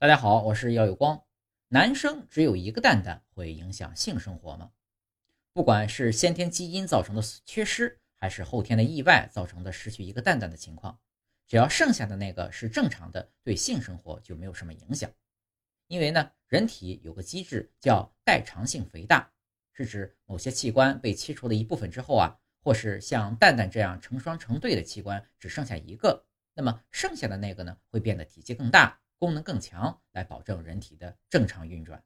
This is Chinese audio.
大家好，我是耀有光。男生只有一个蛋蛋会影响性生活吗？不管是先天基因造成的缺失，还是后天的意外造成的失去一个蛋蛋的情况，只要剩下的那个是正常的，对性生活就没有什么影响。因为呢，人体有个机制叫代偿性肥大，是指某些器官被切除了一部分之后啊，或是像蛋蛋这样成双成对的器官只剩下一个，那么剩下的那个呢，会变得体积更大。功能更强，来保证人体的正常运转。